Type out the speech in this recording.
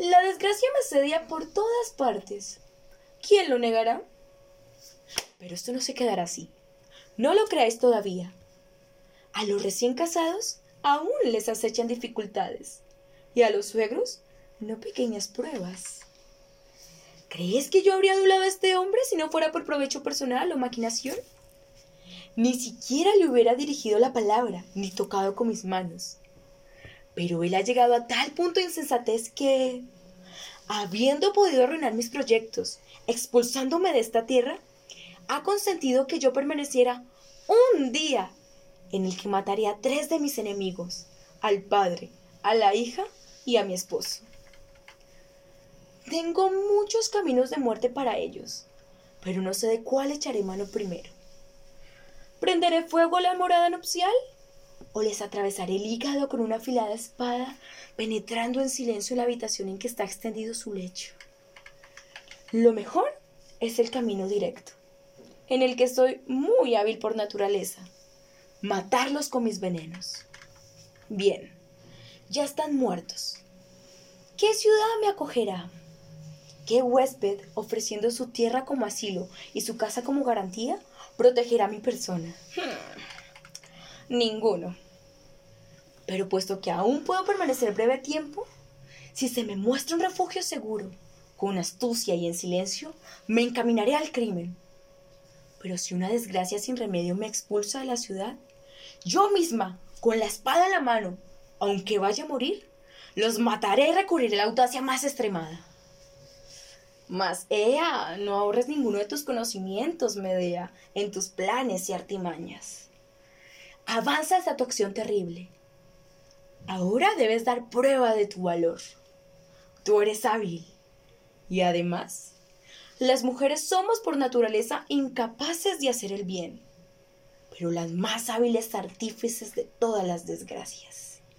La desgracia me sedia por todas partes. ¿Quién lo negará? Pero esto no se quedará así. No lo creáis todavía. A los recién casados aún les acechan dificultades. Y a los suegros, no pequeñas pruebas. ¿Crees que yo habría adulado a este hombre si no fuera por provecho personal o maquinación? Ni siquiera le hubiera dirigido la palabra, ni tocado con mis manos. Pero él ha llegado a tal punto de insensatez que, habiendo podido arruinar mis proyectos, expulsándome de esta tierra, ha consentido que yo permaneciera un día en el que mataría a tres de mis enemigos, al padre, a la hija y a mi esposo. Tengo muchos caminos de muerte para ellos, pero no sé de cuál echaré mano primero. ¿Prenderé fuego a la morada nupcial? ¿O les atravesaré el hígado con una afilada espada, penetrando en silencio en la habitación en que está extendido su lecho? Lo mejor es el camino directo, en el que soy muy hábil por naturaleza. Matarlos con mis venenos. Bien, ya están muertos. ¿Qué ciudad me acogerá? ¿Qué huésped, ofreciendo su tierra como asilo y su casa como garantía, protegerá mi persona? Hmm, ninguno. Pero puesto que aún puedo permanecer breve tiempo, si se me muestra un refugio seguro, con astucia y en silencio, me encaminaré al crimen. Pero si una desgracia sin remedio me expulsa de la ciudad, yo misma, con la espada en la mano, aunque vaya a morir, los mataré y recurriré a la audacia más extremada. Mas, ea, no ahorres ninguno de tus conocimientos, Medea, en tus planes y artimañas. Avanza hasta tu acción terrible. Ahora debes dar prueba de tu valor. Tú eres hábil. Y además, las mujeres somos por naturaleza incapaces de hacer el bien, pero las más hábiles artífices de todas las desgracias.